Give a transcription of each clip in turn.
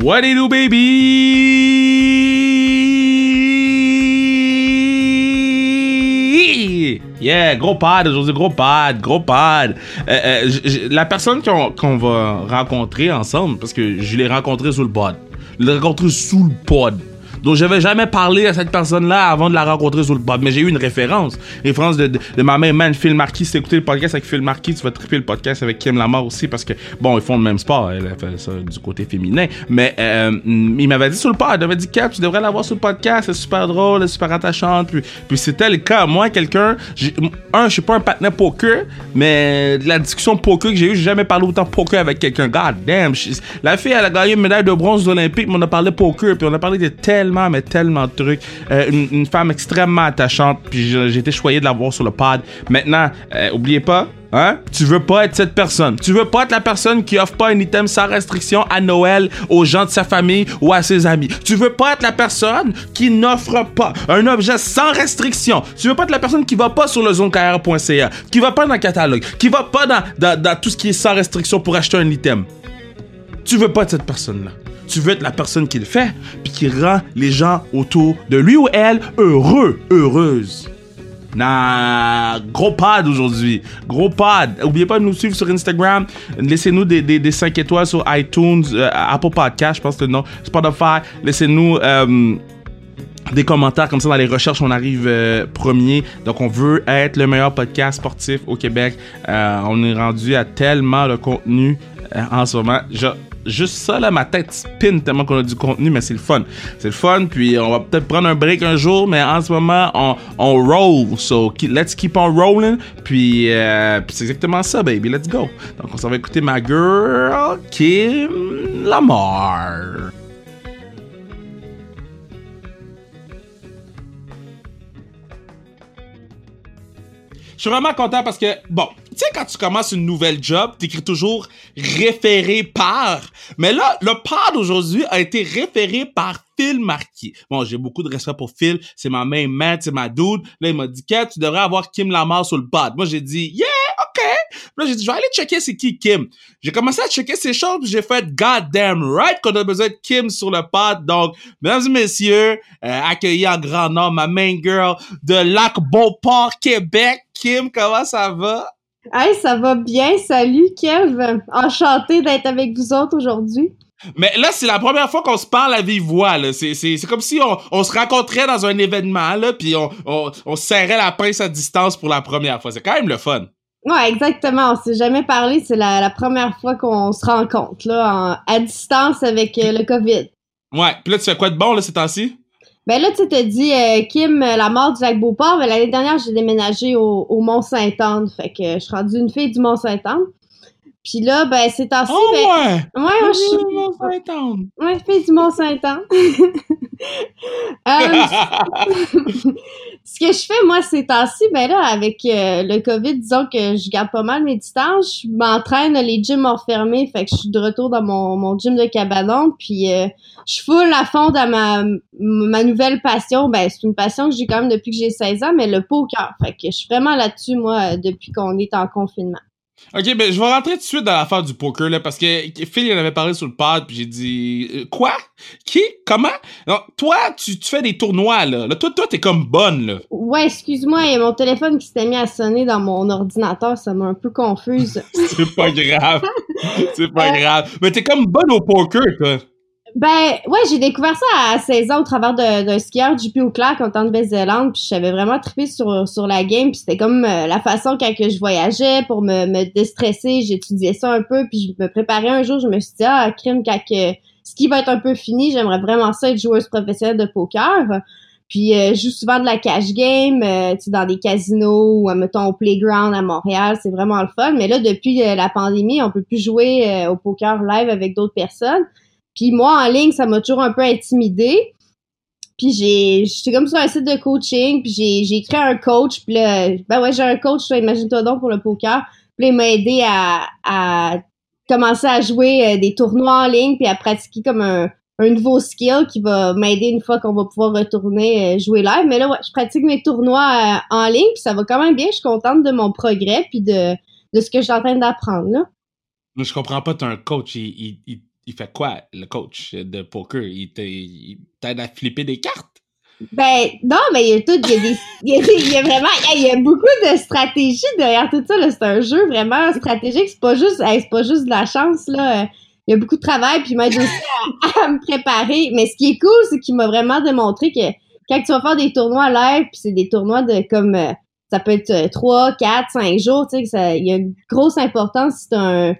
What you do, baby? Yeah, gros pad aujourd'hui, gros pad, gros pad. Euh, euh, la personne qu'on qu'on va rencontrer ensemble, parce que je l'ai rencontré sous le pod. Je l'ai rencontré sous le pod. Donc, j'avais jamais parlé à cette personne-là avant de la rencontrer sur le pod, mais j'ai eu une référence. Référence de, de, ma main, man, Phil Marquis. Si t'écoutais le podcast avec Phil Marquis, tu vas triper le podcast avec Kim Lamar aussi, parce que, bon, ils font le même sport. Elle fait ça du côté féminin. Mais, euh, il m'avait dit sur le pod, il m'avait dit, Cap, tu devrais l'avoir sur le podcast, c'est super drôle, elle est super attachante. Puis, puis c'était le cas. Moi, quelqu'un, un, je suis pas un partenaire poker, mais la discussion poker que j'ai eu, j'ai jamais parlé autant poker avec quelqu'un. God damn. la fille, elle a gagné une médaille de bronze aux Olympiques, mais on a parlé poker, puis on a parlé de tellement, mais tellement de trucs. Euh, une, femme extrêmement attachante, puis j'ai été choyé de la voir sur le pod. Maintenant, euh, oubliez pas, Hein? Tu veux pas être cette personne. Tu veux pas être la personne qui offre pas un item sans restriction à Noël aux gens de sa famille ou à ses amis. Tu veux pas être la personne qui n'offre pas un objet sans restriction. Tu veux pas être la personne qui va pas sur le zonecarrière.ca, qui va pas dans le catalogue, qui va pas dans, dans, dans tout ce qui est sans restriction pour acheter un item. Tu veux pas être cette personne-là. Tu veux être la personne qui le fait, puis qui rend les gens autour de lui ou elle heureux, heureuses. Nah, gros pad aujourd'hui. Gros pad. Oubliez pas de nous suivre sur Instagram. Laissez-nous des, des, des 5 étoiles sur iTunes, euh, Apple Podcast, je pense que non. Spotify. Laissez-nous euh, des commentaires comme ça dans les recherches. On arrive euh, premier. Donc, on veut être le meilleur podcast sportif au Québec. On est rendu à tellement de contenu en ce moment. Juste ça, là, ma tête spin tellement qu'on a du contenu, mais c'est le fun. C'est le fun, puis on va peut-être prendre un break un jour, mais en ce moment, on, on roll. So, let's keep on rolling. Puis, euh, puis c'est exactement ça, baby. Let's go. Donc, on s'en va écouter ma girl, Kim Lamar. Je suis vraiment content parce que, bon, tu sais, quand tu commences une nouvelle job, t'écris toujours référé par. Mais là, le pod aujourd'hui a été référé par Phil Marquis. Bon, j'ai beaucoup de respect pour Phil. C'est ma main man, c'est ma dude. Là, il m'a dit, Kat, tu devrais avoir Kim Lamar sur le pod. Moi, j'ai dit, yeah, OK. Là, j'ai dit, je vais aller checker c'est qui Kim. J'ai commencé à checker ces choses, puis j'ai fait, God damn right qu'on a besoin de Kim sur le pod. Donc, mesdames et messieurs, euh, accueillis en grand nombre ma main girl de Lac-Beauport, Québec. Kim, comment ça va? Hey, ça va bien. Salut, Kev. Enchantée d'être avec vous autres aujourd'hui. Mais là, c'est la première fois qu'on se parle à vive voix. C'est, c'est, c'est comme si on, on se rencontrait dans un événement, là, puis on, on, on serrait la pince à distance pour la première fois. C'est quand même le fun. Ouais, exactement. On s'est jamais parlé. C'est la, la première fois qu'on se rencontre, là, en- à distance avec euh, le COVID. Ouais. Puis là, tu fais quoi de bon, là, ces temps-ci? Ben là, tu t'as dit, euh, Kim, euh, la mort du lac Beauport. Ben, l'année dernière, j'ai déménagé au, au Mont-Saint-Anne. Fait que je suis rendue une fille du Mont-Saint-Anne. Puis là, ben, ces temps-ci, Oh, ben, ouais! ouais, suis... Saint-Anne. Ouais, fille du Mont-Saint-Anne. Euh, ce que je fais, moi, ces temps-ci, ben là, avec euh, le COVID, disons que je garde pas mal mes distances. Je m'entraîne, les gyms ont fermé, fait que je suis de retour dans mon, mon gym de cabanon, puis euh, je full à fond dans ma, ma nouvelle passion. Ben, c'est une passion que j'ai quand même depuis que j'ai 16 ans, mais le poker. Fait que je suis vraiment là-dessus, moi, depuis qu'on est en confinement. Ok, ben je vais rentrer tout de suite dans l'affaire du poker là parce que Phil il en avait parlé sur le pod puis j'ai dit euh, quoi? Qui? Comment? Non toi tu, tu fais des tournois là. Là toi toi t'es comme bonne là. Ouais, excuse-moi, il y a mon téléphone qui s'était mis à sonner dans mon ordinateur, ça m'a un peu confuse. c'est pas grave. C'est pas grave. Mais t'es comme bonne au poker toi Ben, ouais, j'ai découvert ça à 16 ans au travers d'un skieur JP Auclair quand on était en Nouvelle-Zélande, puis j'avais vraiment trippé sur, sur la game, puis c'était comme euh, la façon quand que je voyageais pour me, me déstresser, j'étudiais ça un peu, puis je me préparais un jour, je me suis dit, ah, crime, quand que ski va être un peu fini, j'aimerais vraiment ça être joueuse professionnelle de poker. Puis euh, je joue souvent de la cash game, euh, tu sais, dans des casinos ou, euh, mettons, au playground à Montréal, c'est vraiment le fun. Mais là, depuis euh, la pandémie, on peut plus jouer au poker live avec d'autres personnes. Puis moi, en ligne, ça m'a toujours un peu intimidée. Puis j'ai, j'étais comme sur un site de coaching, puis j'ai, j'ai écrit un coach, puis là, ben ouais, j'ai un coach, imagine-toi donc pour le poker. Puis là, il m'a aidé à, à commencer à jouer euh, des tournois en ligne, puis à pratiquer comme un, un nouveau skill qui va m'aider une fois qu'on va pouvoir retourner euh, jouer live. Mais là, ouais, je pratique mes tournois euh, en ligne, puis ça va quand même bien. Je suis contente de mon progrès, puis de, de ce que je suis en train d'apprendre, là. Je comprends pas, t'as un coach, il, il, il, il fait quoi, le coach de poker? Il t'aide à flipper des cartes? Ben, non, mais il y a tout, il y a, des, il y a, vraiment, il y a beaucoup de stratégies derrière tout ça, C'est un jeu vraiment stratégique. C'est pas juste, pas juste de la chance, là. Il y a beaucoup de travail, puis il m'aide aussi à, me préparer. Mais ce qui est cool, c'est qu'il m'a vraiment démontré que quand tu vas faire des tournois live, puis c'est des tournois de comme, euh, ça peut être 3, 4, 5 jours, tu sais, il y a une grosse importance si t'as un,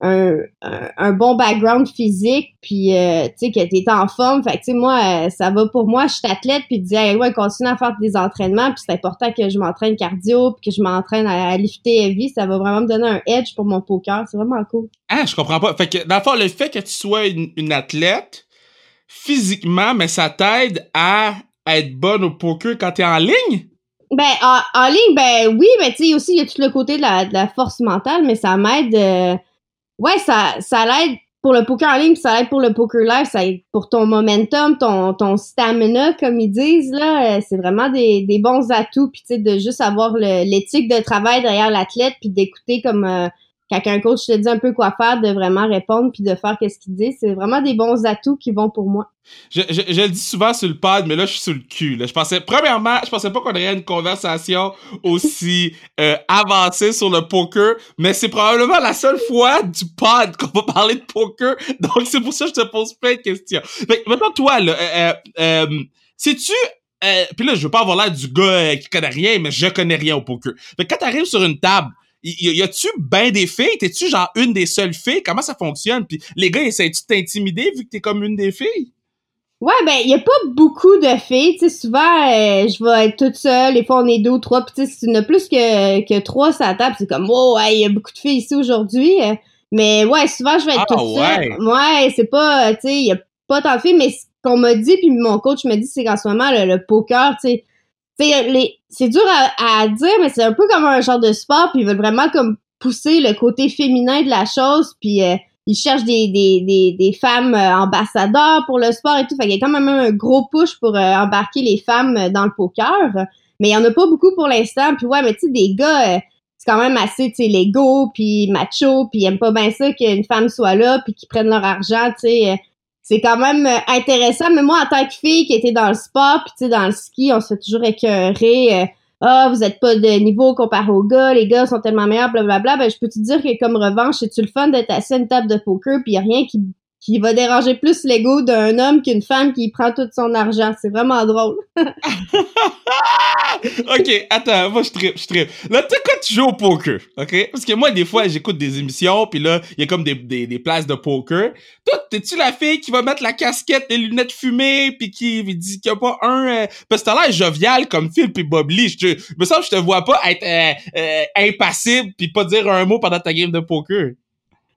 un, un, bon background physique puis euh, tu sais que t'es en forme. Fait que tu sais moi euh, ça va pour moi. Je suis athlète puis dis hey, ouais continue à faire des entraînements puis c'est important que je m'entraîne cardio puis que je m'entraîne à, lifter heavy. Ça va vraiment me donner un edge pour mon poker. C'est vraiment cool. Ah je comprends pas. Fait que dans le fond le fait que tu sois une, athlète physiquement mais ça t'aide à être bonne au poker quand t'es en ligne? Ben, en, ligne, ben oui, mais tu sais, aussi, il y a tout le côté de la, de la force mentale, mais ça m'aide, euh, ouais, ça, ça l'aide pour le poker en ligne, ça aide pour le poker live, ça aide pour ton momentum, ton, ton stamina, comme ils disent, là. Euh, c'est vraiment des, des bons atouts. Puis, tu sais, de juste avoir l'éthique de travail derrière l'athlète, puis d'écouter comme euh, quand un coach te dit un peu quoi faire, de vraiment répondre puis de faire qu'est-ce qu'il dit, c'est vraiment des bons atouts qui vont pour moi. Je, le dis souvent sur le pad, mais là, je suis sur le cul. Je pensais, premièrement, je pensais pas qu'on aurait une conversation aussi euh, avancée sur le poker, mais c'est probablement la seule fois du pod qu'on va parler de poker. Donc, c'est pour ça que je te pose plein de questions. Mais maintenant, toi, là, euh, euh, sais-tu puis là, je veux pas avoir l'air du gars qui connaît rien, mais je connais rien au poker. Fait quand t'arrives sur une table, y, a-tu ben des filles? T'es-tu genre une des seules filles? Comment ça fonctionne? Puis les gars, essayent-tu de t'intimider vu que t'es comme une des filles? Ouais, ben, il y a pas beaucoup de filles. Tu sais, souvent, euh, je vais être toute seule. Des fois, on est deux ou trois. Puis, tu sais, si tu plus que, que trois sur la table, c'est comme, oh, il y a beaucoup de filles ici aujourd'hui. Mais ouais, souvent, je vais être ah, toute seule. Ouais, c'est pas, tu sais, il y a pas tant de filles. Mais ce qu'on m'a dit, puis mon coach m'a dit, c'est qu'en ce moment, le, le poker, tu sais, c'est dur à, dire, mais c'est un peu comme un genre de sport, puis ils veulent vraiment comme pousser le côté féminin de la chose, puis euh, ils cherchent des, des, des, des femmes euh, ambassadeurs pour le sport et tout. Fait qu'il y a quand même un gros push pour euh, embarquer les femmes dans le poker. Mais il y en a pas beaucoup pour l'instant. Puis ouais, mais tu sais, des gars, c'est quand même assez, tu sais, légaux, puis macho, puis ils aiment pas bien ça qu'une femme soit là, puis qu'ils prennent leur argent, tu sais c'est quand même euh, intéressant. Mais moi, en tant que fille qui était dans le sport, puis tu sais, dans le ski, on se fait toujours écœurer. Euh, ah, vous êtes pas de niveau comparé aux gars, les gars sont tellement meilleurs, blablabla. Ben, je peux te dire que comme revanche, c'est-tu le fun d'être assis à une table de poker, puis y a rien qui qui va déranger plus l'ego d'un homme qu'une femme qui prend tout son argent. C'est vraiment drôle. ok, attends, moi je tripe, je tripe. Là, tu quand tu joues au poker, ok? Parce que moi, des fois, j'écoute des émissions, puis là, il y a comme des, des, des, places de poker. Toi, t'es-tu la fille qui va mettre la casquette, les lunettes fumées, puis qui dit qu'il n'y a pas un... Euh... Parce que t'as l'air jovial comme Phil puis Bob Lee. Je, me semble que je te vois pas être euh, euh, impassible puis pas dire un mot pendant ta game de poker.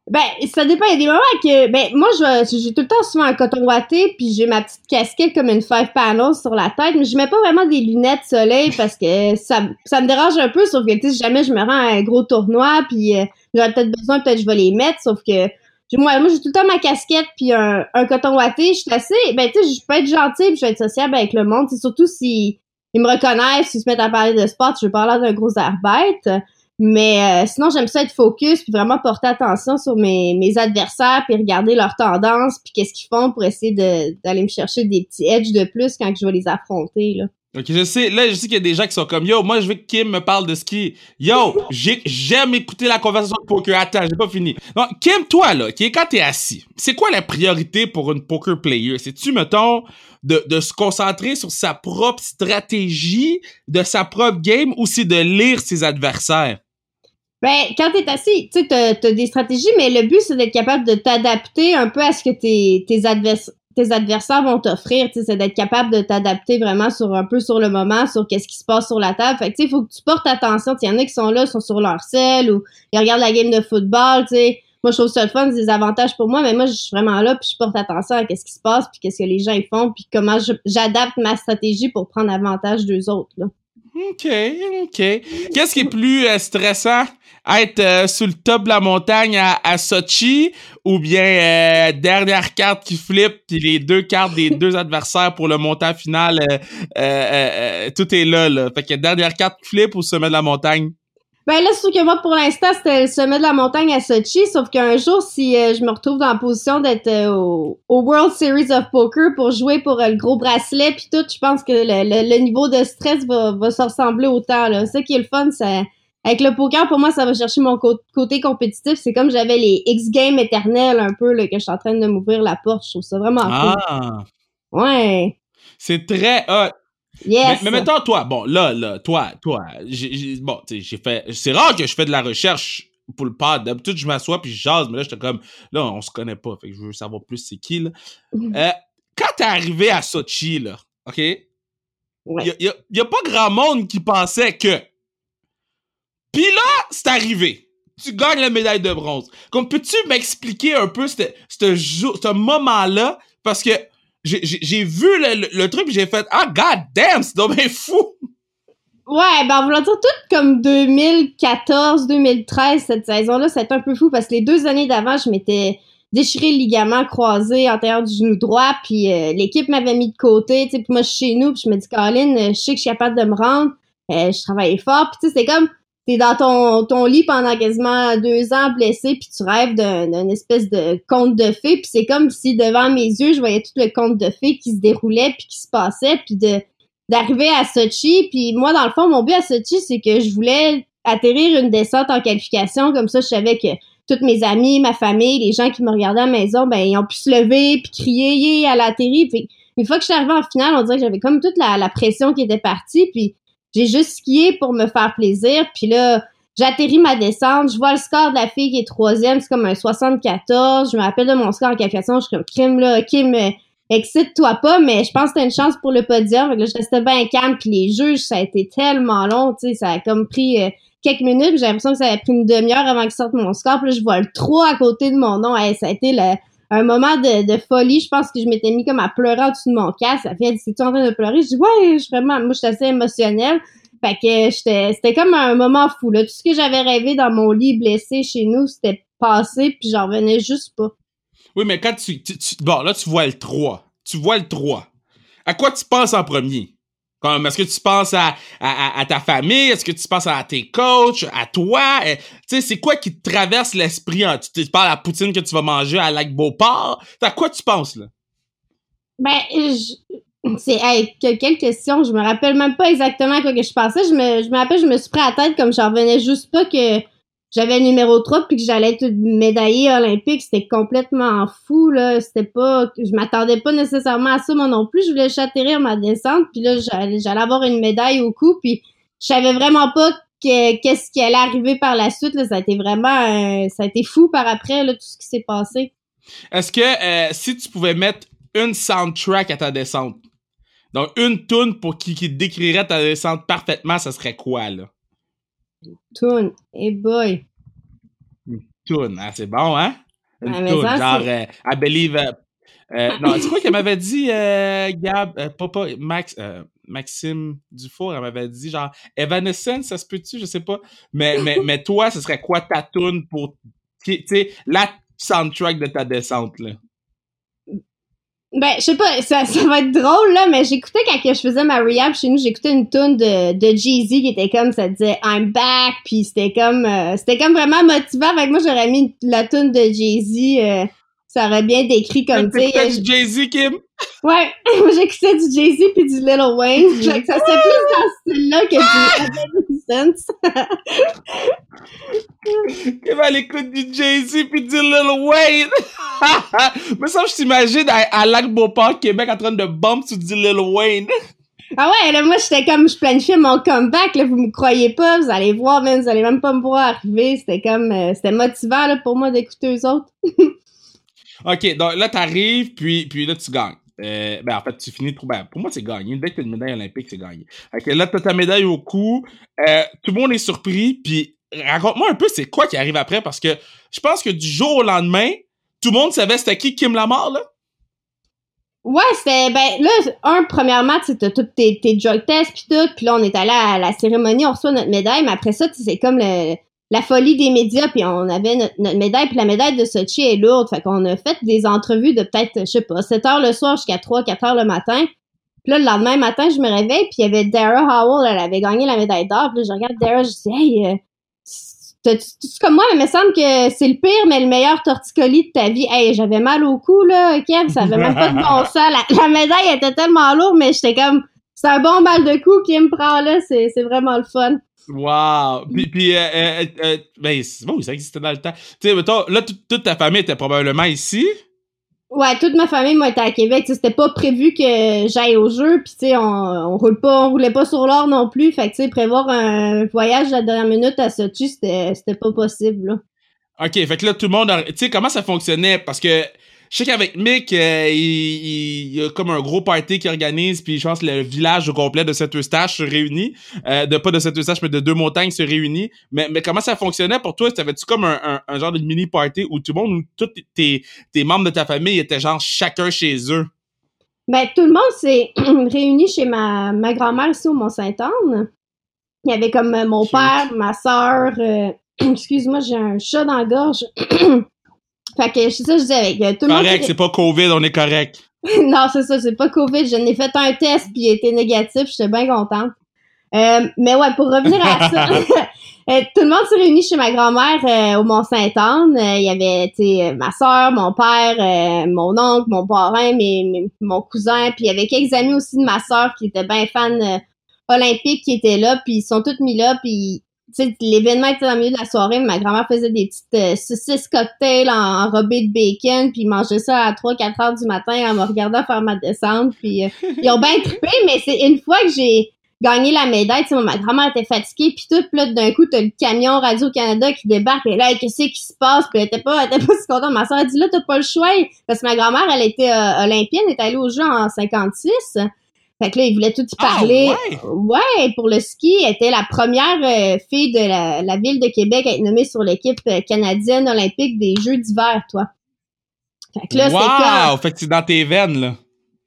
Ben, ça dépend. Il y a des moments que, ben, moi, j'ai tout le temps souvent un coton ouaté, puis j'ai ma petite casquette comme une five panels sur la tête, mais je mets pas vraiment des lunettes soleil parce que ça, ça me dérange un peu, sauf que, tu sais, si jamais je me rends à un gros tournoi, puis euh, j'aurais peut-être besoin, peut-être je vais les mettre, sauf que, moi, moi j'ai tout le temps ma casquette puis un, un coton ouaté. Je suis assez, ben, tu sais, je peux être gentille puis je vais être sociable avec le monde. Surtout si ils me reconnaissent, s'ils se mettent à parler de sport, je vais parler d'un gros air bête. Mais euh, sinon, j'aime ça être focus puis vraiment porter attention sur mes, mes adversaires puis regarder leurs tendances puis qu'est-ce qu'ils font pour essayer d'aller me chercher des petits edges de plus quand je vais les affronter là. Ok, je sais, là, je sais qu'il y a des gens qui sont comme, yo, moi, je veux que Kim me parle de ski. Yo, j'aime écouter la conversation de poker. Attends, j'ai pas fini. Donc, Kim, toi, là, qui est quand t'es assis, c'est quoi la priorité pour une poker player? C'est-tu, mettons, de, de se concentrer sur sa propre stratégie, de sa propre game, ou c'est de lire ses adversaires? Ben, quand t'es assis, tu sais, t'as, as des stratégies, mais le but, c'est d'être capable de t'adapter un peu à ce que tes, tes, tes adversaires vont t'offrir, tu sais, c'est d'être capable de t'adapter vraiment sur un peu sur le moment, sur qu'est-ce qui se passe sur la table. Fait que, tu sais, il faut que tu portes attention. Il y en a qui sont là, sont sur leur selle ou ils regardent la game de football, tu sais. Moi, je trouve ça le fun, c'est des avantages pour moi, mais moi, je suis vraiment là, puis je porte attention à qu'est-ce qui se passe, puis qu'est-ce que les gens font, puis comment j'adapte ma stratégie pour prendre avantage d'eux autres, là. OK, OK. Qu'est-ce qui est plus euh, stressant? Être euh, sous le top de la montagne à, Sochi ou bien euh, dernière carte qui flippe puis les deux cartes des deux adversaires pour le montant final, tout est là, là. Fait que dernière carte qui flippe ou sommet de la montagne? Ben là, c'est sûr que moi, pour l'instant, c'était le sommet de la montagne à Sochi, sauf qu'un jour, si euh, je me retrouve dans la position d'être euh, au, World Series of Poker pour jouer pour euh, le gros bracelet puis tout, je pense que le, niveau de stress va, va se ressembler autant. Là. Ce qui est le fun, c'est avec le poker, pour moi, ça va chercher mon côté compétitif. C'est comme j'avais les X Games éternels un peu, là, que je suis en train de m'ouvrir la porte. Je trouve ça vraiment ah. Ouais. C'est très hot. Yes. Mais, mettons, toi, bon, là, là, toi, toi, j'ai, bon, tu sais, j'ai fait, c'est rare que je fais de la recherche pour le pod. D'habitude, je m'assois puis je jase, mais là, j'étais comme, là, on se connaît pas, fait que je veux savoir plus c'est qui, là. Euh, quand t'es arrivé à Sochi, là, OK? Il y, y, a pas grand monde qui pensait que. Puis là, c'est arrivé. Tu gagnes la médaille de bronze. Comme, peux-tu m'expliquer un peu ce moment-là? Parce que j'ai vu le, truc j'ai fait ah god damn c'est donc fou! Ouais ben va dire tout comme 2014 2013 cette saison là c'est un peu fou parce que les deux années d'avant je m'étais déchiré le ligament croisé antérieur du genou droit puis euh, l'équipe m'avait mis de côté tu sais moi je suis chez nous puis je me dis euh, je sais que je suis capable de me rendre euh, je travaillais fort puis tu sais c'est comme t'es dans ton, ton lit pendant quasiment deux ans blessé, puis tu rêves d'un espèce de conte de fées, puis c'est comme si devant mes yeux, je voyais tout le conte de fées qui se déroulait, puis qui se passait, puis d'arriver à Sochi, puis moi, dans le fond, mon but à Sochi, c'est que je voulais atterrir une descente en qualification, comme ça, je savais que toutes mes amis, ma famille, les gens qui me regardaient à la maison, ben, ils ont pu se lever, puis crier, yeah, l'atterri, puis une fois que je suis arrivée en finale, on dirait que j'avais comme toute la, la pression qui était partie, puis j'ai juste skié pour me faire plaisir. Puis là, j'atterris ma descente. Je vois le score de la fille qui est troisième. C'est comme un 74. Je me rappelle de mon score en qualification. Je suis comme, crime là, ok, mais excite-toi pas, mais je pense que t'as une chance pour le podium. Là, je restais bien calme. Puis les juges, ça a été tellement long. Tu sais, ça a comme pris... Euh, quelques minutes, j'ai l'impression que ça avait pris une demi-heure avant que sorte mon score. Puis là, je vois le 3 à côté de mon nom. ça a été le, un moment de, folie. Je pense que je m'étais mis comme à pleurer au dessus de mon casque. Ça fait, c'est-tu en train de pleurer? Je dis, ouais, je vraiment, moi, je suis assez émotionnelle. Fait que j'étais, c'était comme un moment fou, là. Tout ce que j'avais rêvé dans mon lit blessé chez nous, c'était passé, puis j'en revenais juste pas. Oui, mais quand tu, tu, Bon, là, tu vois le 3. Tu vois le 3. À quoi tu penses en premier? Est-ce que tu penses à, à, ta famille? Est-ce que tu penses à tes coachs? À toi? Eh, tu sais, c'est quoi qui te traverse l'esprit? Tu te parles à la poutine que tu vas manger à Lac Beauport? À quoi tu penses, là? Ben, c'est, quelle question? Je me rappelle même pas exactement à quoi que je pensais. Je me, je me rappelle, je me suis pris à la tête comme j'en revenais juste pas que j'avais numéro 3 puis que j'allais être médaillée olympique, c'était complètement fou là, c'était pas je m'attendais pas nécessairement à ça moi non plus, je voulais atterrir ma descente puis là j'allais avoir une médaille au cou puis je savais vraiment pas qu'est-ce qui allait arriver par la suite là, ça a été vraiment ça a été fou par après là tout ce qui s'est passé. Est-ce que euh, si tu pouvais mettre une soundtrack à ta descente donc une tune pour qui, qui décrirait ta descente parfaitement, ça serait quoi là? Toon, hey boy. Toon, ah, c'est bon, hein? Une ah, genre, euh, I believe. Euh, euh, non, c'est quoi qu'elle m'avait dit, Gab, pas, Max, Maxime Dufour, elle m'avait dit, genre, Evanescence, ça se peut-tu, je sais pas. Mais, mais, mais toi, ce serait quoi ta tune pour, tu sais, la soundtrack de ta descente, là? Ben, je sais pas, ça, ça va être drôle, là, mais j'écoutais quand je faisais ma rehab chez nous, j'écoutais une tune de, de Jay-Z qui était comme, ça disait I'm back, puis c'était comme, euh, c'était comme vraiment motivant. Fait que moi, j'aurais mis la tune de Jay-Z, euh, ça aurait bien décrit comme, tu sais. du Jay-Z, Kim? Ouais, j'écoutais du Jay-Z puis du Little Wayne. Fait que ça serait plus dans ce style-là que du Adolescence. Kim, elle écoute du Jay-Z puis du Little Wayne. Mais ça, je t'imagine à, Lac Beauport, Québec, en train de bump sur du Little Wayne. Ah ouais, là, moi, j'étais comme, je planifiais mon comeback, là, vous me croyez pas, vous allez voir, même, vous allez même pas me voir arriver, c'était comme, euh, c'était motivant, là, pour moi d'écouter eux autres. ok, donc là, t'arrives, puis, puis là, tu gagnes. Euh, ben, en fait, tu finis trop. Ben, pour moi, c'est gagné. Dès que tu as une médaille olympique, c'est gagné. Ok, là, tu as ta médaille au cou. Euh, tout le monde est surpris. Puis, raconte-moi un peu, c'est quoi qui arrive après? Parce que je pense que du jour au lendemain, tout le monde savait c'était qui Kim Lamar, là? Ouais, c'était ben là un premièrement, tu as tous tes, tes tests puis tout, puis là on est allé à la cérémonie, on reçoit notre médaille, mais après ça, c'est comme le, la folie des médias, puis on avait notre, médaille, puis la médaille de Sochi est lourde, fait qu'on a fait des entrevues de peut-être, je sais pas, 7 heures le soir jusqu'à 3, 4 heures le matin. Puis là, le lendemain matin, je me réveille, puis il y avait Dara Howell, elle avait gagné la médaille d'or, puis là, je regarde Dara, je dis « Hey, euh, c'est comme moi, mais il me semble que c'est le pire, mais le meilleur torticolis de ta vie. Hey, j'avais mal au cou, là, Kev, ça avait même pas de bon sens. La, médaille était tellement lourde, mais j'étais comme, c'est un bon mal de cou qui me prend là, c'est vraiment le fun. Wow! Puis, puis euh, euh, euh, ben, c'est bon, ça existait dans le temps. Tu sais, là, toute ta famille était probablement ici. Ouais, toute ma famille moi était à Québec. C'était pas prévu que j'aille au jeu. Puis tu sais, on, on roule pas, on roulait pas sur l'or non plus. Fait que tu sais, prévoir un voyage à la dernière minute à Sochi, c'était c'était pas possible. Là. Ok, fait que là tout le monde, tu sais comment ça fonctionnait? Parce que je sais qu'avec Mick, euh, il, y a comme un gros party qui organise, puis je pense que le village au complet de cette eustache se réunit. Euh, de pas de cette eustache, mais de deux montagnes se réunit. Mais, mais comment ça fonctionnait pour toi? T'avais-tu comme un, un, genre de mini party où tout le monde, où tous tes, tes membres de ta famille étaient genre chacun chez eux? Ben, tout le monde s'est réuni chez ma, ma grand-mère ici au Mont-Saint-Anne. Il y avait comme euh, mon père, ma soeur, excuse-moi, j'ai un chat dans la gorge. Fait que c'est ça je disais avec euh, tout le monde. Correct, c'est pas COVID, on est correct. non, c'est ça, c'est pas COVID. Je n'ai fait un test puis il était négatif, j'étais bien contente. Euh, mais ouais, pour revenir à ça, euh, tout le monde s'est réuni chez ma grand-mère au Mont-Saint-Anne. Il y avait, tu ma soeur, mon père, mon oncle, mon parrain, mes, mon cousin, puis il y avait quelques amis aussi de ma soeur qui étaient bien fans olympiques qui étaient là, puis ils sont tous mis là, puis l'événement était dans le milieu de la soirée, ma grand-mère faisait des petites euh, saucisses cocktails en, enrobées de bacon, puis mangeait ça à 3-4 heures du matin en me regardant faire ma descente, puis euh, ils ont bien trippé, mais c'est une fois que j'ai gagné la médaille, tu sais, ma grand-mère était fatiguée, puis tout, là, d'un coup, t'as le camion Radio-Canada qui débarque, et là, qu'est-ce qui se passe, puis elle était pas, elle était pas si contente. Ma soeur a dit, là, t'as pas le choix, parce que ma grand-mère, elle était euh, olympienne, elle est allée au jeu en 56, fait que là, il voulait tout y ah, parler. ouais? pour le ski, elle était la première euh, fille de la, ville de Québec à être nommée sur l'équipe euh, canadienne olympique des Jeux d'hiver, toi. Fait que là, wow! Fait que c'est dans tes veines, là.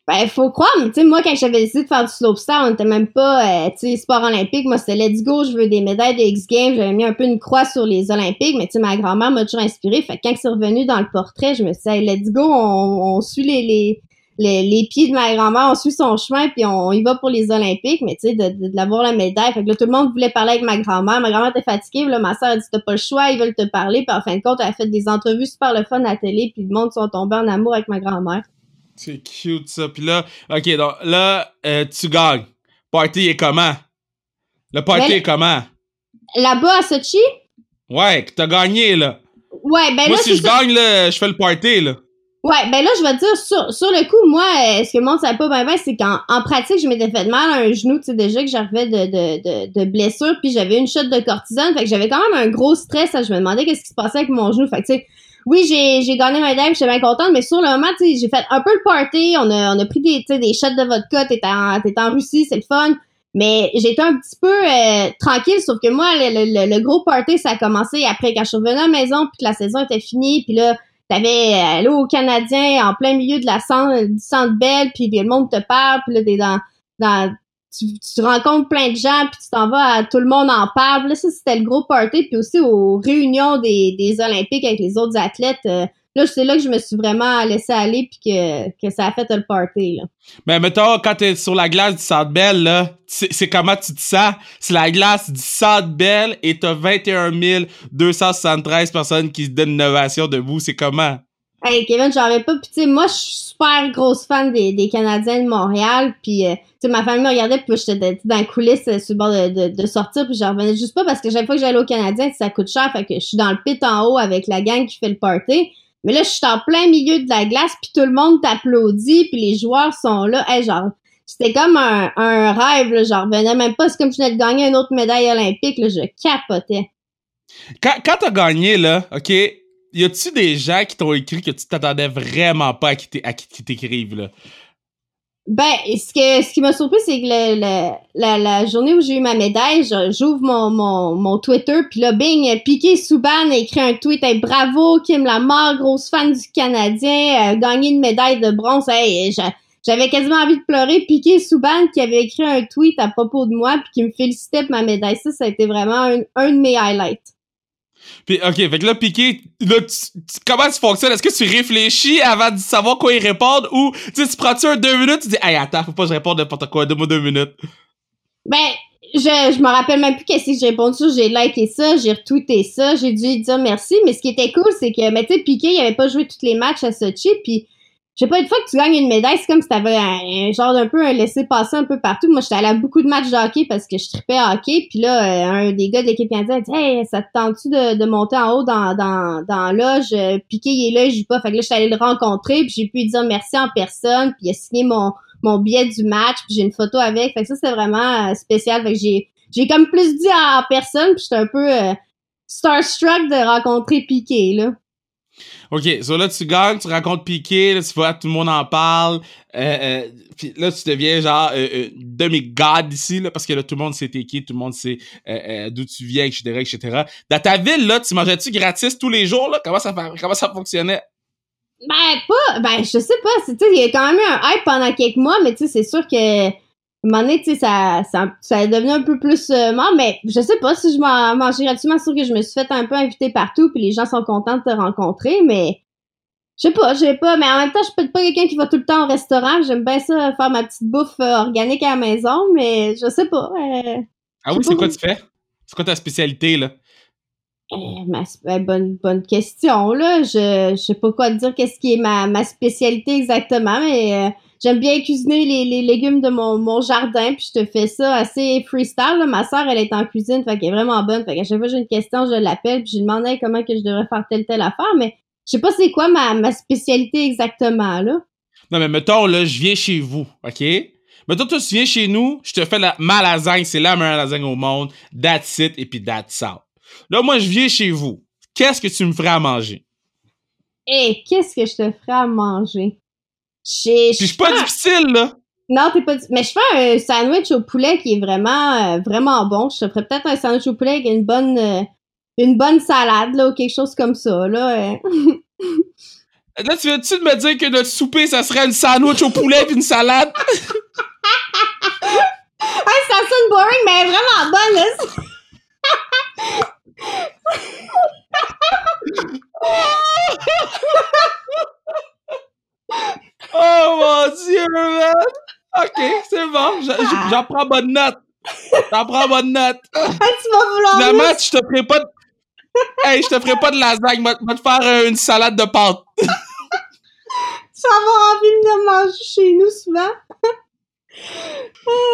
Ben, faut croire, mais tu sais, moi, quand j'avais décidé de faire du slopestyle, on était même pas, euh, tu sais, sport olympique. Moi, c'était let's go, je veux des médailles de X Games. J'avais mis un peu une croix sur les Olympiques, mais tu sais, ma grand-mère m'a toujours inspiré. Fait que quand c'est revenu dans le portrait, je me suis dit, let's go, on, on suit les, les, les, pieds de ma grand-mère, on suit son chemin, puis on, y va pour les Olympiques, mais tu sais, de, de, l'avoir la médaille. Fait que là, tout le monde voulait parler avec ma grand-mère. Ma grand-mère était fatiguée, là, ma soeur a dit t'as pas le choix, ils veulent te parler. Puis en fin de compte, elle a fait des entrevues super le fun à la télé, puis le monde sont tombés en amour avec ma grand-mère. C'est cute ça. Puis là, ok, donc là, euh, tu gagnes. Party est comment? Le party est comment? Là-bas à Sochi? Ouais, que t'as gagné là. Ouais, ben Moi, là. si je gagne, là, je fais le party là. Ouais, ben là, je vais te dire, sur, sur le coup, moi, euh, ce que le monde savait pas bien, ben, c'est qu'en en pratique, je m'étais fait mal à un genou, tu sais, déjà que j'arrivais de, de, de, de blessure, puis j'avais une chute de cortisone, fait que j'avais quand même un gros stress, je me demandais qu'est-ce qui se passait avec mon genou, fait que, tu sais, oui, j'ai, j'ai gagné ma dame, j'étais bien contente, mais sur le moment, tu sais, j'ai fait un peu le party, on a, on a pris des, des shots de vodka, t'es en, t'es en Russie, c'est le fun, mais j'étais un petit peu euh, tranquille, sauf que moi, le, le, le, gros party, ça a commencé après quand je suis revenue à la maison, puis que la saison était finie, puis là, t'avais allé au Canadien en plein milieu de la centre, du centre belle, puis le monde te parle, puis là, t'es dans, dans tu, tu, rencontres plein de gens, puis tu t'en vas à tout le monde en parle. Là, ça, c'était le gros party. Puis aussi aux réunions des, des Olympiques avec les autres athlètes, euh, là, c'est là que je me suis vraiment laissé aller puis que, que ça a fait le party. Là. Mais mettons, quand t'es sur la glace du Centre Bell, là, c'est comment tu dis ça? C'est la glace du Centre Bell et t'as 21 273 personnes qui se donnent une ovation debout. C'est comment? Hey Kevin, j'en avais pas. Puis tu sais, moi, je suis super grosse fan des, des Canadiens de Montréal. Puis euh, tu sais, ma famille me regardait, puis j'étais dans la coulisse euh, sur le bord de, de, sortir, puis j'en revenais juste pas parce que chaque fois que j'allais au Canadien, ça coûte cher. Fait que je suis dans le pit en haut avec la gang qui fait le party. Mais là, je suis en plein milieu de la glace, puis tout le monde t'applaudit, puis les joueurs sont là. Hey, genre, c'était comme un, un rêve, là, j'en revenais même pas. C'est comme je venais de gagner une autre médaille olympique, là, je capotais. Quand, quand t'as gagné, là, OK, y a-tu des gens qui t'ont écrit que tu t'attendais vraiment pas à qui t'écrivent, là? Ben, ce, que, ce qui m'a surpris, c'est que le, la, la, journée où j'ai eu ma médaille, j'ouvre mon, mon, mon Twitter, puis là, bing, Piqué Souban a écrit un tweet hey, Bravo, Kim Lamar, grosse fan du Canadien, euh, gagné une médaille de bronze. Hey, j'avais quasiment envie de pleurer. Piqué Souban qui avait écrit un tweet à propos de moi, puis qui me félicitait pour ma médaille. Ça, ça a été vraiment un, un de mes highlights. Puis, OK, fait que là, Piqué, là, comment tu fonctionnes? Est-ce que tu réfléchis avant de savoir quoi y répondre ou, tu tu prends-tu un deux minutes, tu dis, hey, attends, faut pas que je réponde n'importe quoi, donne-moi deux minutes. Ben, je, je me rappelle même plus qu'est-ce que j'ai répondu. J'ai liké ça, j'ai retweeté ça, j'ai dû dire merci. Mais ce qui était cool, c'est que, mais tu sais, Piqué, il avait pas joué tous les matchs à Sochi, puis je sais pas, une fois que tu gagnes une médaille, c'est comme si t'avais un, un genre d'un peu un laisser-passer un peu partout. Moi, j'étais allée à beaucoup de matchs de hockey parce que je tripais hockey. Puis là, euh, un des gars de l'équipe canadienne a dit Hey, ça te tente-tu de, de monter en haut dans, dans, dans? Euh, Piqué, il est là, joue pas. Fait que là, j'étais allée le rencontrer, puis j'ai pu lui dire merci en personne, puis il a signé mon, mon billet du match, puis j'ai une photo avec. Fait que ça, c'était vraiment euh, spécial. Fait que j'ai, j'ai comme plus dit en personne, puis j'étais un peu euh, starstruck de rencontrer Piqué, là. OK, so là, tu gagnes, tu racontes Piqué, là, tu vois, tout le monde en parle. Euh, euh, puis là, tu deviens genre euh, euh, demi-god ici, là, parce que là, tout le monde sait t'es qui, tout le monde sait euh, euh, d'où tu viens, etc., etc. Dans ta ville, là, tu mangeais-tu gratis tous les jours, là? Comment ça, comment ça fonctionnait? Ben, pas, ben, je sais pas, tu sais, il y a quand même eu un hype pendant quelques mois, mais tu sais, c'est sûr que, un moment donné, tu sais, ça, ça, ça est devenu un peu plus euh, mort, mais je sais pas si je m'en gratuitement, c'est sûr que je me suis fait un peu inviter partout, puis les gens sont contents de te rencontrer, mais je sais pas, je sais pas, mais en même temps, je suis peut-être pas quelqu'un qui va tout le temps au restaurant, j'aime bien ça, faire ma petite bouffe euh, organique à la maison, mais je sais pas, euh, Ah oui, c'est quoi tu fais? C'est quoi ta spécialité, là? Euh, ma, ben, bonne, bonne question, là. Je, je sais pas quoi te dire, qu'est-ce qui est ma, ma spécialité exactement, mais euh, j'aime bien cuisiner les, les légumes de mon, mon jardin, puis je te fais ça assez freestyle. Là. Ma soeur, elle est en cuisine, fait qu'elle est vraiment bonne. Fait qu'à chaque fois que j'ai une question, je l'appelle, puis je lui demande Hey, comment que je devrais faire telle, telle affaire, mais je sais pas c'est quoi ma, ma spécialité exactement, là. Non, mais mettons, là, je viens chez vous, OK? Mettons, toi, tu viens chez nous, je te fais la, ma lasagne, c'est la meilleure lasagne au monde, that's it, et puis that's all. Là, moi, je viens chez vous. Qu'est-ce que tu me ferais à manger? Et qu'est-ce que je te ferais à manger? Puis je suis pas difficile, là. Non, t'es pas. Mais je fais un sandwich au poulet qui est vraiment, euh, vraiment bon. Je te ferais peut-être un sandwich au poulet avec une bonne, euh, une bonne salade, là, ou quelque chose comme ça, là. euh. Là, tu viens-tu de me dire que notre souper, ça serait une sandwich au poulet puis une salade? Hey, ça sonne boring, mais elle est vraiment bonne, là. Oh mon dieu, man! Ok, c'est bon, je- je- j'en prends bonne note. J'en prends bonne note. Hey, tu vas vouloir. Finalement, je te ferai pas de... Hey, je te ferai pas de lasagne, va va te faire euh, une salade de pâtes. Tu vas avoir envie de manger chez nous souvent?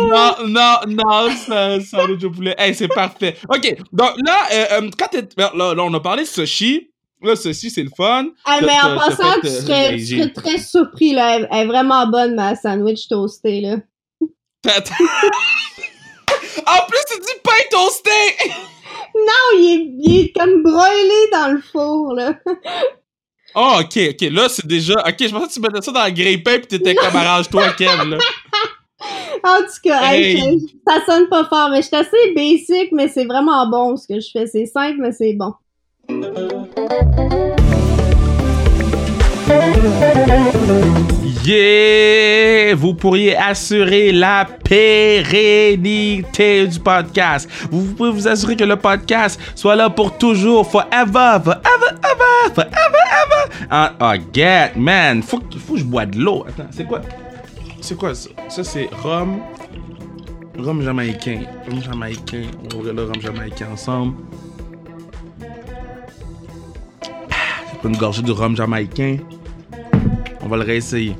Non, non, non, ça, sandwich au poulet. Hey, c'est parfait. Ok, donc là, euh, euh, quand t'es... Là, là, on a parlé de sushi. Là, sushi, c'est le fun. Hey, mais en passant, tu euh, serais, très surpris, là. Elle, est vraiment bonne, ma sandwich toastée, là. En plus, tu dis pain toasté! Non, il est, il est comme broilé dans le four, là. Oh, ok, ok. Là, c'est déjà. Ok, je pensais que tu mettais ça dans le grille-pain pis t'étais comme arrange-toi, Kev, là. En tout cas, hey, Hey. je- ça sonne pas fort, mais je suis assez basic, mais c'est vraiment bon ce que je fais. C'est simple, mais c'est bon. Yeah! Vous pourriez assurer la pérennité du podcast. Vous pouvez vous assurer que le podcast soit là pour toujours, forever, forever, ever, forever, ever. Ah, oh, get, man. Faut, faut que je bois de l'eau. Attends, c'est quoi? C'est quoi ça? Ça, c'est rhum. Rhum jamaïcain. Rhum jamaïcain. On va le rhum jamaïcain ensemble. Une gorgée de rhum jamaïcain. On va le réessayer.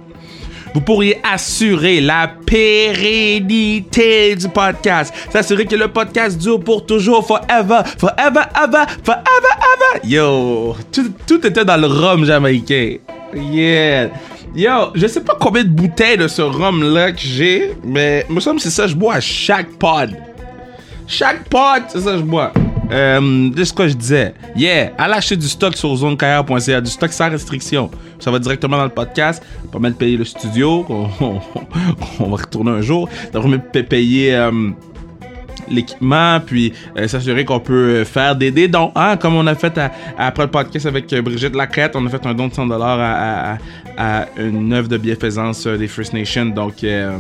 Vous pourriez assurer la pérennité du podcast. S'assurer que le podcast dure pour toujours, forever, forever, ever, forever, ever. Yo, tout, tout était dans le rhum jamaïcain. Yeah. Yo, je sais pas combien de bouteilles de ce rhum-là que j'ai, mais me semble que c'est ça que je bois à chaque pod. Chaque pod, c'est ça que je bois. Euh, c'est ce que je disais. Yeah, allez acheter du stock sur zonekr.ca, du stock sans restriction. Ça va directement dans le podcast. Pas mal de payer le studio, on, va retourner un jour. Ça va de payer euh, l'équipement, puis euh, s'assurer qu'on peut faire des, des dons, hein, comme on a fait après le podcast avec euh, Brigitte Lacrette, on a fait un don de 100 dollars à, une œuvre de bienfaisance euh, des First Nations. Donc, euh,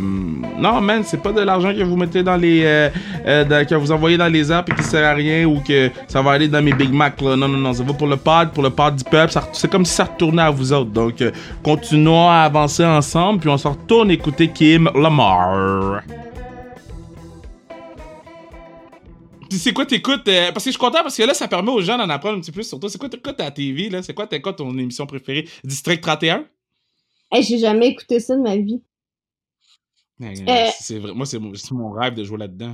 non, man, c'est pas de l'argent que vous mettez dans les, euh, euh, que vous envoyez dans les apps et qui sert à rien ou que ça va aller dans mes Big Mac. Là. Non, non, non, ça va pour le pod, pour le pod du peuple. C'est comme si ça retournait à vous autres. Donc, euh, continuons à avancer ensemble, puis on se retourne écouter Kim Lamar. Puis c'est quoi t'écoutes? euh, parce que je suis content parce que là, ça permet aux gens d'en apprendre un petit peu sur toi. C'est quoi t'écoutes à la TV, là? C'est quoi, t'es quoi ton émission préférée? District 31? Hey, j'ai jamais écouté ça de ma vie. Euh, Euh. C'est vrai. Moi, c'est mon, rêve de jouer là-dedans.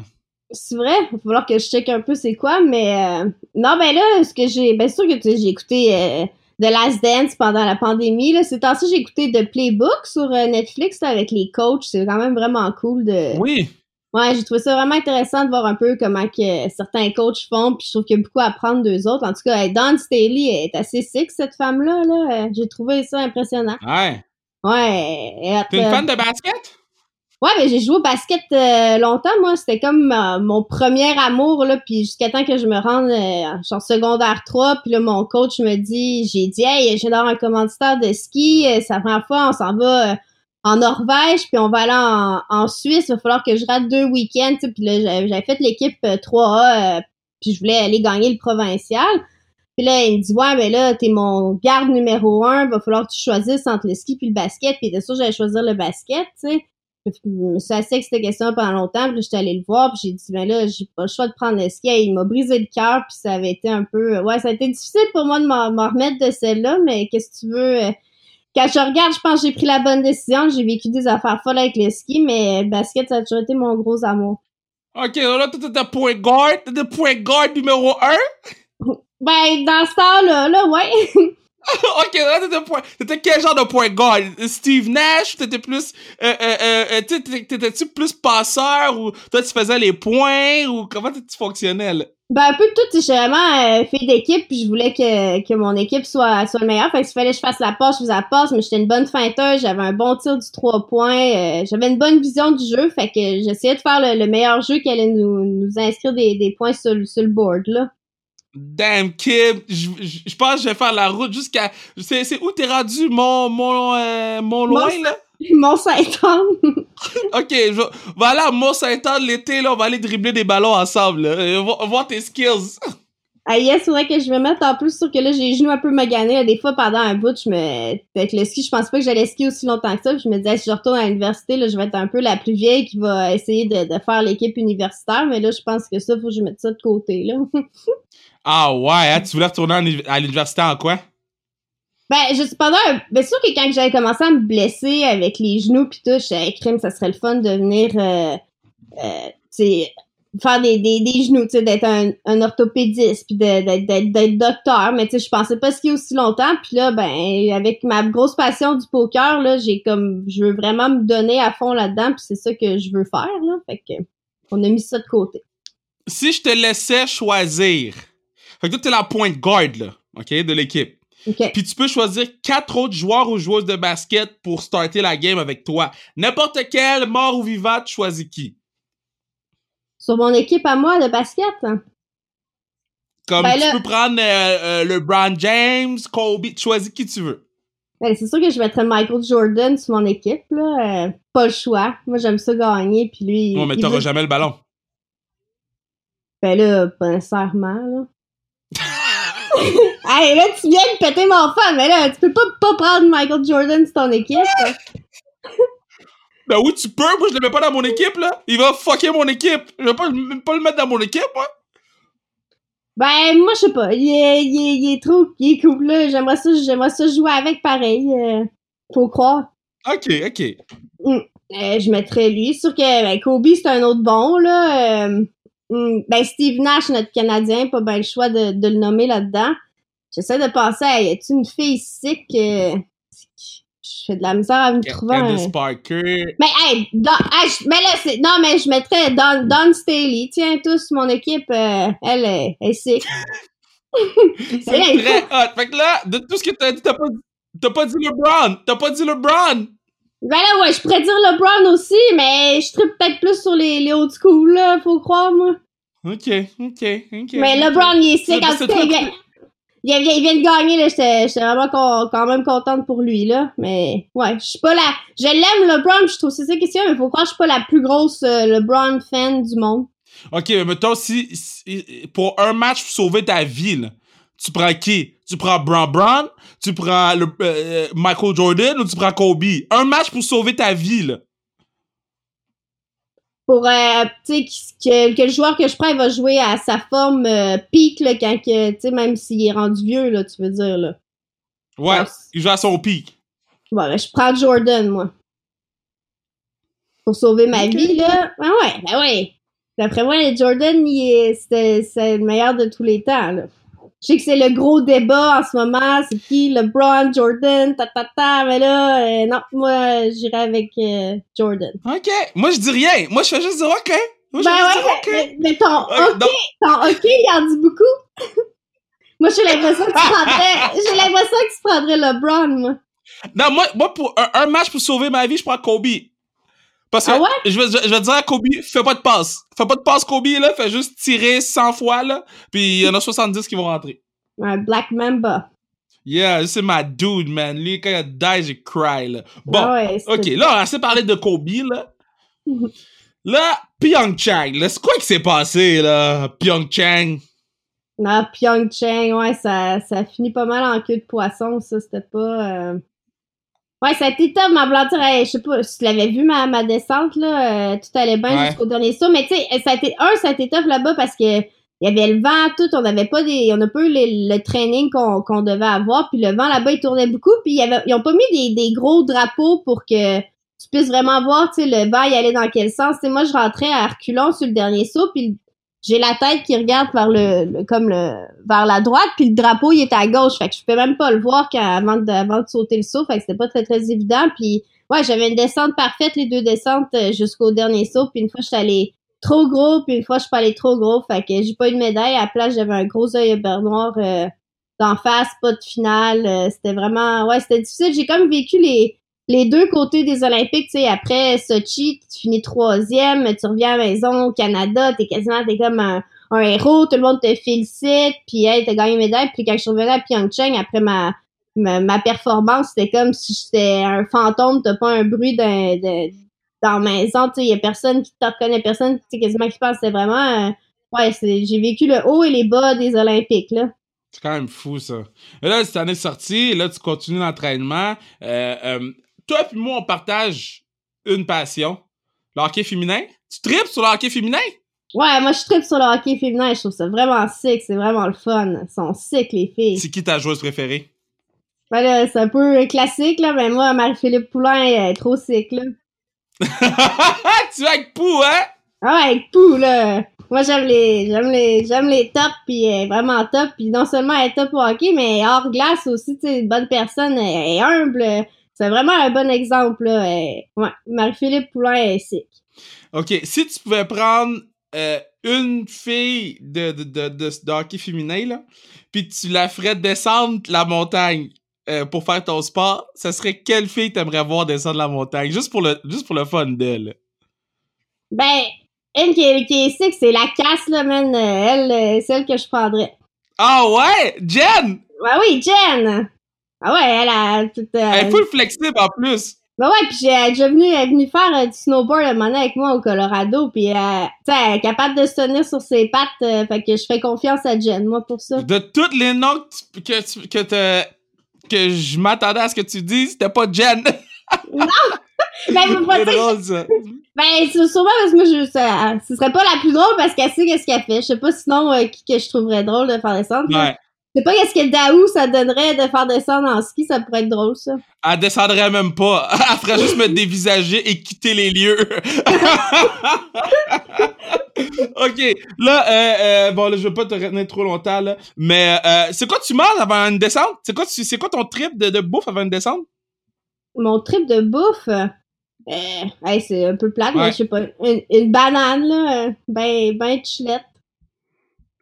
C'est vrai, il va falloir que je check un peu c'est quoi, mais euh, non, ben là, ce que j'ai, ben c'est sûr que tu sais, j'ai écouté euh, The Last Dance pendant la pandémie. Là, c'est temps j'ai écouté The Playbook sur Netflix là, avec les coachs. C'est quand même vraiment cool de. Oui. Ouais, j'ai trouvé ça vraiment intéressant de voir un peu comment que certains coachs font, puis je trouve qu'il y a beaucoup à apprendre d'eux autres. En tout cas, Dawn Staley est assez sick cette femme-là. Là, Euh, j'ai trouvé ça impressionnant. Ouais. Ouais. et T'es une fan de basket? Ouais, mais j'ai joué au basket euh, longtemps, moi. C'était comme euh, mon premier amour, là. Puis jusqu'à temps que je me rende euh, genre secondaire 3, puis là, mon coach me dit, j'ai dit, hey, j'ai d'avoir un commanditaire de ski. euh, la première fois, on s'en va euh, en Norvège, puis on va aller en, en Suisse. Il va falloir que je rate deux week-ends. Puis là, j'avais fait l'équipe euh, 3A, euh, puis je voulais aller gagner le provincial. Puis là, il me dit, ouais, mais là, t'es mon garde numéro un, va falloir que tu choisisses entre le ski puis le basket. Puis était sûr j'allais choisir le basket, tu sais. Je me cette question pendant longtemps, puis j'étais allée le voir, puis j'ai dit, ben là, j'ai pas le choix de prendre le ski. Il m'a brisé le cœur, puis ça avait été un peu... Ouais, ça a été difficile pour moi de m'en remettre de celle-là, mais qu'est-ce que tu veux... Quand je regarde, je pense que j'ai pris la bonne décision. J'ai vécu des affaires folles avec le ski, mais basket, ça a toujours été mon gros amour. Ok, là, t'étais point guard. T'étais point guard numéro 1. Ben, dans ce temps-là, là, ouais. ok, là, t'étais point. T'étais quel genre de point guard? Steve Nash? T'étais plus. Euh, euh, euh, euh, T'étais-tu plus passeur ou toi tu faisais les points ou comment tu fonctionnais là? Ben, un peu de tout, j'ai vraiment euh, fait d'équipe, puis je voulais que, que mon équipe soit, soit le meilleur. Fait que s'il fallait que je fasse la passe, je faisais la passe, mais j'étais une bonne feinteuse, j'avais un bon tir du 3 points, euh, j'avais une bonne vision du jeu, fait que j'essayais de faire le, le meilleur jeu qui allait nous, nous inscrire des, des points sur, le- sur le board, là. Damn kid, je je- je pense que je vais faire la route jusqu'à. C'est où t'es rendu, mon. mon. euh, mon loin là? Mon Saint-Anne. Ok, je, voilà, Mont Saint-Anne l'été là, on va aller dribbler des ballons ensemble là. Euh, vo- voir tes skills? ah yes, faudrait que je me mette en plus sur que là, j'ai les genoux un peu maganés. Des fois, pendant un bout, je me. Avec le ski, je pense pas que j'allais skier aussi longtemps que ça. Puis je me disais, si je retourne à l'université, là, je vais être un peu la plus vieille qui va essayer de, de faire l'équipe universitaire. Mais là, je pense que ça, faut que je mette ça de côté, là. Ah ouais, hein, tu voulais retourner à l'université en quoi? Ben, je pendant. Ben, sûr que quand j'avais commencé à me blesser avec les genoux pis tout, j'étais crime, ça serait le fun de venir, euh, euh, faire des, des, des genoux, tu sais, d'être un, un orthopédiste puis d'être d'être- docteur. Mais tu sais, je pensais pas skier aussi longtemps. Puis là, ben, avec ma grosse passion du poker, là, j'ai comme, je veux vraiment me donner à fond là-dedans puis c'est ça que je veux faire, là. Fait que, on a mis ça de côté. Si je te laissais choisir, fait que toi t'es la pointe guard là, ok, de l'équipe. Puis tu peux choisir quatre autres joueurs ou joueuses de basket pour starter la game avec toi. N'importe quel, mort ou vivant, tu choisis qui? Sur mon équipe à moi de basket, hein. Comme Ben tu là- peux prendre euh, euh, LeBron James, Kobe, tu choisis qui tu veux. Ben, c'est sûr que je mettrais Michael Jordan sur mon équipe, là. Euh, pas le choix. Moi, j'aime ça gagner, puis lui... Non, mais t'auras veut- jamais le ballon. Ben là, pas nécessairement, là. hey, là, tu viens de péter mon fan, mais là, tu peux pas, pas prendre Michael Jordan sur ton équipe. Ben oui, tu peux, moi je le mets pas dans mon équipe là. Il va fucker mon équipe. Je vais pas, le- pas le mettre dans mon équipe, moi. Ben, moi, je sais pas. Il est, il est, il est trop... Il est cool, là. J'aimerais ça, j'aimerais ça jouer avec pareil. euh, faut croire. Ok, ok. Euh, je mettrais lui. Sûr que ben, Kobe, c'est un autre bon, là. Euh, ben, Steve Nash, notre Canadien, pas bien le choix de, de le nommer là-dedans. J'essaie de penser à, y a-tu une fille ici que... Je fais de la misère à me trouver un... Candace Parker. Mais, hey, Don- hey, je- mais là, c'est... Non, mais je mettrais Don, Don Staley. Tiens, tous, mon équipe, euh, elle, est- elle est sick. C'est très hot. Fait que là, de tout ce que t'as dit, t'as pas, t'as pas dit LeBron. T'as pas dit LeBron. Ben là, ouais, je pourrais dire LeBron aussi, mais je tripe peut-être plus sur les, les old school, là, faut croire, moi. Ok, ok, ok. Mais. LeBron, il est sick. En tout cas, toi il vient, il vient, de gagner, là. J'étais vraiment con- quand même contente pour lui, là. Mais, ouais, je suis pas la... Je l'aime, LeBron, je trouve c'est ça question, mais faut croire que je suis pas la plus grosse euh, LeBron fan du monde. Ok, mais mettons, si, si- pour un match pour sauver ta vie, là, tu prends qui? Tu prends Brown Brown, tu prends le, euh, Michael Jordan ou tu prends Kobe? Un match pour sauver ta vie, là. pour euh, tu sais que, que le joueur que je prends il va jouer à sa forme euh, pique là, quand que tu sais même s'il est rendu vieux là tu veux dire là Ouais, il joue à son pic. bon ben, je prends Jordan moi pour sauver ma vie là ben ouais ben ouais d'après moi Jordan il est c'était c'est le meilleur de tous les temps là je sais que c'est le gros débat en ce moment c'est qui LeBron Jordan ta ta ta mais là euh, non moi j'irai avec euh, Jordan OK. Moi, je dis rien. Moi, je fais juste dire OK. Moi, ben ouais, dire mais, mais ton OK, ton OK, il en dit beaucoup. moi, j'ai l'impression que tu prendrais, j'ai l'impression que tu prendrais LeBron, moi. Non, moi, moi pour un, un match pour sauver ma vie, je prends Kobe. Parce que Ah ouais? je, vais, je vais dire à Kobe, fais pas de passe. Fais pas de passe, Kobe, là. Fais juste tirer 100 fois, là. Puis il y en a 70 qui vont rentrer. Un Black Mamba. Yeah, c'est ma dude, man. Lui, quand il die, j'ai cry, là. Bon, Ah ouais, OK. Là, on a assez parlé de Kobe, là. Là, Pyeongchang, là, c'est quoi qui s'est passé, là? Pyeongchang? Non, Pyeongchang, ouais, ça, ça finit pas mal en queue de poisson, ça, c'était pas... euh, Ouais, ça a été top, ma blanchir, je sais pas, si tu l'avais vu, ma, ma descente, là, euh, tout allait bien Ouais. jusqu'au dernier saut, mais tu sais, ça a été, un, ça a été top là-bas parce que il y avait le vent, tout, on n'avait pas des, on a pas eu les- le training qu'on qu'on devait avoir, puis le vent là-bas, il tournait beaucoup, puis y avait, ils ont pas mis des, des gros drapeaux pour que tu puisses vraiment voir, tu sais, le vent, il allait dans quel sens, tu sais, moi, je rentrais à reculons sur le dernier saut, puis j'ai la tête qui regarde vers le, le- comme le vers la droite puis le drapeau il est à gauche. Fait que je peux même pas le voir avant de avant de sauter le saut. Fait que c'était pas très très évident. Puis ouais j'avais une descente parfaite les deux descentes euh, jusqu'au dernier saut. Puis une fois je suis allée trop gros puis une fois je suis pas allée trop gros. Fait que j'ai pas eu de médaille. À la place j'avais un gros œil beurre noir euh, d'en face pas de finale. Euh, c'était vraiment ouais c'était difficile. J'ai comme vécu les les deux côtés des Olympiques, tu sais, après Sochi, tu finis troisième, tu reviens à la maison au Canada, t'es quasiment, t'es comme un, héros, tout le monde te félicite, puis hey, t'as gagné une médaille, puis quand je suis à Pyeongchang, après ma, ma, ma performance, c'était comme si j'étais un fantôme, t'as pas un bruit d'un, dans la maison, tu sais, y a personne qui te reconnaît, personne, tu sais, quasiment qui pense, c'est vraiment, euh, ouais, j'ai vécu le haut et les bas des Olympiques, là. C'est quand même fou, ça. Là, cette année sortie, là, tu continues l'entraînement. Euh, euh, toi puis moi, on partage une passion. Le hockey féminin. Tu tripes sur le hockey féminin? Ouais, moi, je tripe sur le hockey féminin, je trouve ça vraiment sick, c'est vraiment le fun. Ils sont sick, les filles. C'est qui ta joueuse préférée? Ben là, c'est un peu classique, là, mais moi, Marie-Philippe Poulain, elle est trop sick, là. tu es avec Pou, hein? Ah ouais, avec Pou, là. Moi, j'aime les, j'aime les, j'aime les tops, puis elle est vraiment top. Puis non seulement elle est top au hockey, mais hors glace aussi, tu sais, une bonne personne, elle est humble. C'est vraiment un bon exemple, là. Elle- ouais, Marie-Philippe Poulain est sick. OK, si tu pouvais prendre euh, une fille de, de, de, de, de hockey féminin, là, puis tu la ferais descendre la montagne euh, pour faire ton sport, ça serait quelle fille t'aimerais voir descendre la montagne? Juste pour le, juste pour le fun d'elle. Ben, elle qui est, qui est sick, c'est la casse, là, man. Euh, Elle, euh, celle que je prendrais. Ah ouais? Jen! Ben oui, Jen! Ah ouais, elle a euh, Elle est full flexible en plus. Ben ouais, puis elle est déjà venue, elle est venue faire euh, du snowboard un moment avec moi au Colorado, puis euh, elle est capable de se tenir sur ses pattes, euh, fait que je fais confiance à Jen, moi, pour ça. De tous les noms que, tu- que, que, je m'attendais à ce que tu dises, c'était pas Jen. Ben, pas C'est dire- drôle, ça. ben c'est sûrement parce que moi, je, ça, ce serait pas la plus drôle parce qu'elle sait qu'est-ce qu'elle fait. Je sais pas sinon euh, qui que je trouverais drôle de faire descendre. Ouais. Je sais pas qu'est-ce que Daou ça donnerait de faire descendre en ski, ça pourrait être drôle, ça. Elle descendrait même pas. Elle ferait juste me dévisager et quitter les lieux. ok, là, euh, euh, bon, là, je veux pas te retenir trop longtemps, là, mais euh, c'est quoi tu manges avant une descente? C'est quoi, c'est quoi ton trip de, de bouffe avant une descente? Mon trip de bouffe, euh, hey, c'est un peu plate, Ouais. mais je sais pas, une, une banane, là, euh, ben, ben chulette.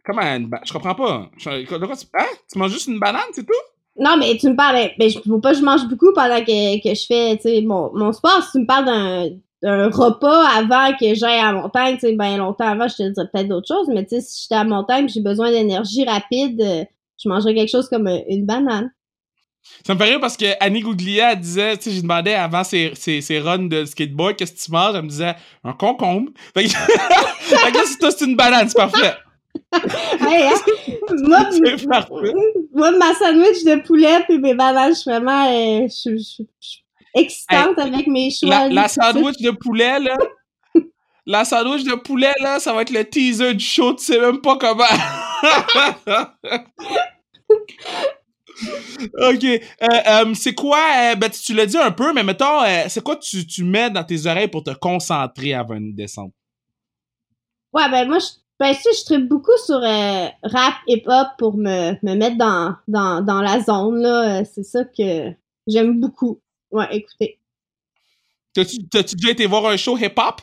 Comment une ba- Je comprends pas. Je-. Hein? Tu manges juste une banane, c'est tout? Non, mais tu me parles, ben, je faut pas que je mange beaucoup pendant que, que je fais, mon, mon sport. Si tu me parles d'un, d'un repas avant que j'aille à la montagne, tu sais, ben longtemps avant, je te dirais peut-être d'autres choses, mais tu sais, si j'étais à la montagne et j'ai besoin d'énergie rapide, euh, je mangerais quelque chose comme euh, une banane. Ça me fait rire parce que Annie Gouglia disait, tu sais, j'ai demandé avant ses, ses, ses runs de skateboard, qu'est-ce que tu manges? Elle me disait, un concombre. Fait que, fait que là, c'est une banane, c'est parfait. Hey, hein? moi, moi, ma sandwich de poulet puis mes bananes, je suis vraiment, euh, je, je- excitante avec mes choix. La, sandwich de poulet, là, La sandwich de poulet, là, ça va être le teaser du show, tu sais même pas comment. ok. Euh, euh, c'est quoi, euh, ben, tu l'as dit un peu, mais mettons, c'est quoi tu, tu mets dans tes oreilles pour te concentrer avant une descente? Ouais, ben moi, je, ben, je tripe beaucoup sur rap, hip-hop pour me, me mettre dans, dans, dans la zone, là. C'est ça que j'aime beaucoup. Ouais, écoutez. T'as-tu déjà été voir un show hip-hop?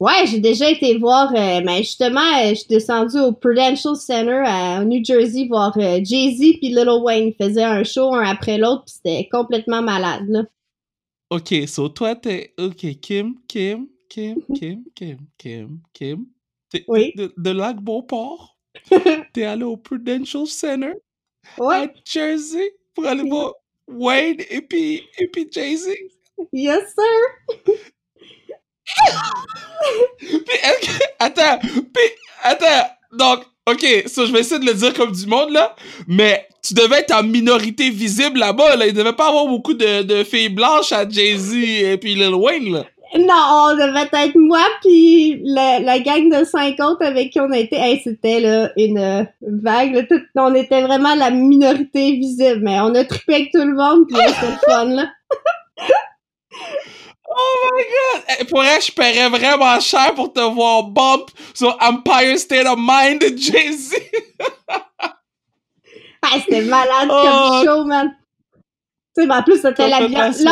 Ouais, j'ai déjà été voir, euh, mais justement, euh, je suis descendu au Prudential Center à New Jersey voir euh, Jay-Z puis Lil Wayne faisaient un show un après l'autre, puis c'était complètement malade, là. Ok, so toi, t'es... Ok, Kim, Kim, Kim, Kim, Kim, Kim, Kim. Oui. De, de Lac Beauport? t'es allé au Prudential Center ouais. à Jersey pour aller voir Wayne et puis, et puis Jay-Z? Yes, sir. puis, attends, puis, attends, donc, ok, ça, je vais essayer de le dire comme du monde, là, mais tu devais être en minorité visible là-bas, là. Il devait pas avoir beaucoup de, de filles blanches à Jay-Z et puis Lil Wayne, là. Non, on devait être moi puis la, la gang de cinq autres avec qui on a été. Hey, c'était là une vague. tout, on était vraiment la minorité visible, mais on a trippé avec tout le monde puis c'était fun là. Oh my god! Pour elle, je paierais vraiment cher pour te voir bump sur Empire State of Mind de Jay-Z. ah, c'était malade comme oh. show, man. Tu sais, ben, en plus, c'était l'ambiance.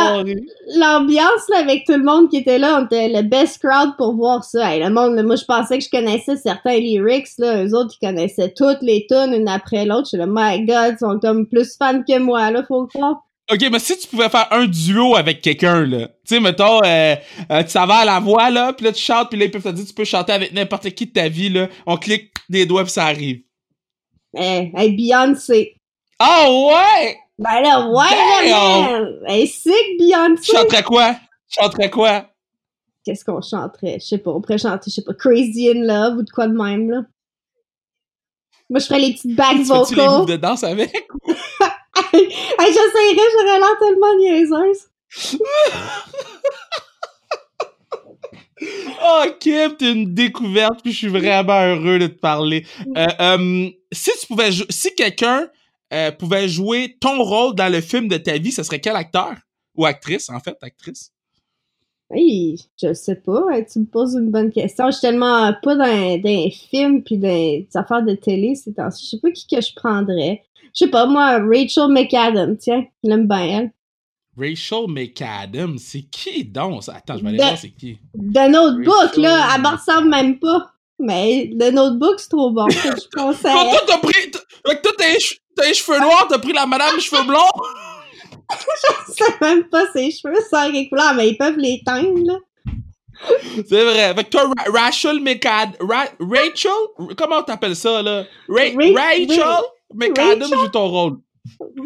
L'ambiance, avec tout le monde qui était là, on était le best crowd pour voir ça. le monde, moi, je pensais que je connaissais certains lyrics, là. Eux autres, ils connaissaient toutes les tunes, une après l'autre. Je suis là, my god, ils sont comme plus fans que moi, là, faut le croire. Ok, mais si tu pouvais faire un duo avec quelqu'un, là, tu sais, mettons, euh, euh, tu savais à la voix, là, puis là, tu chantes, puis là, ils peuvent te dire, tu peux chanter avec n'importe qui de ta vie, là. On clique des doigts, puis ça arrive. Eh, hey, Beyoncé. Oh, ouais! Ben là, ouais, là, Hey, sick, Beyoncé. Chanterais quoi? Chanterais quoi? Qu'est-ce qu'on chanterait? Je sais pas, on pourrait chanter, je sais pas, Crazy in Love ou de quoi de même, là. Moi, je ferais les petites back vocals. Tu les de danse avec? hey, j'essayerais, j'aurais l'air tellement niaiseuse. oh, Kim, t'es une découverte, puis je suis vraiment heureux de te parler. Euh, euh, si tu pouvais, si quelqu'un euh, pouvait jouer ton rôle dans le film de ta vie, ce serait quel acteur? Ou actrice, en fait, actrice? Oui, je sais pas. Tu me poses une bonne question. Je suis tellement pas dans, des films puis dans des affaires de télé c'est Je sais pas qui que je prendrais. Je sais pas, moi, Rachel McAdams, tiens, je l'aime bien, elle. Rachel McAdams, c'est qui donc? Attends, je vais aller voir c'est qui. The Notebook, là, elle me ressemble même pas. Mais The Notebook, c'est trop bon, je conseille. Quand toi, t'as pris... Avec toi, t'as les cheveux noirs, t'as pris la madame cheveux blonds? je sais même pas ses cheveux sans les couleurs, mais ils peuvent les teindre, là. C'est vrai. Avec toi, Rachel McAdams... Rachel? Comment t'appelles ça, là? Rachel? Mais Adam joue ton rôle.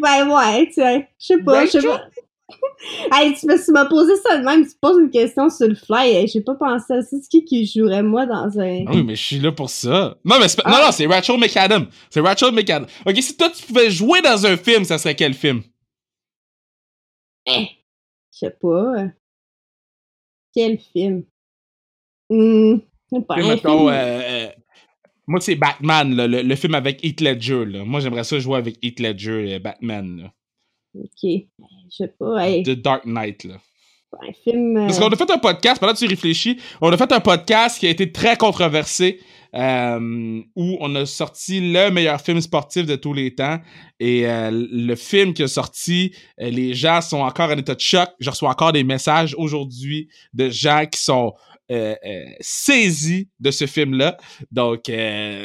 Ben ouais, tiens. Je sais pas, je sais pas. hey, tu m'as posé ça de même, tu poses une question sur le fly, j'ai pas pensé à ça. C'est qui qui jouerait moi dans un. Ah oui, mais je suis là pour ça. Non, mais c'est non, non, c'est Rachel McAdam. C'est Rachel McAdam. Ok, si toi tu pouvais jouer dans un film, ça serait quel film? Eh, je sais pas. Quel film? Hum, pas un film. Euh, euh, moi, c'est Batman, le, film avec Heath Ledger. Là. Moi, j'aimerais ça jouer avec Heath Ledger et Batman. Là. Ok. Je sais pas. Hey. The Dark Knight. Là. Un film. Euh, Parce qu'on a fait un podcast, pendant que tu réfléchis, on a fait un podcast qui a été très controversé. Euh, où on a sorti le meilleur film sportif de tous les temps. Et euh, le film qui a sorti, les gens sont encore en état de choc. Je reçois encore des messages aujourd'hui de gens qui sont euh, euh, saisi de ce film-là. Donc,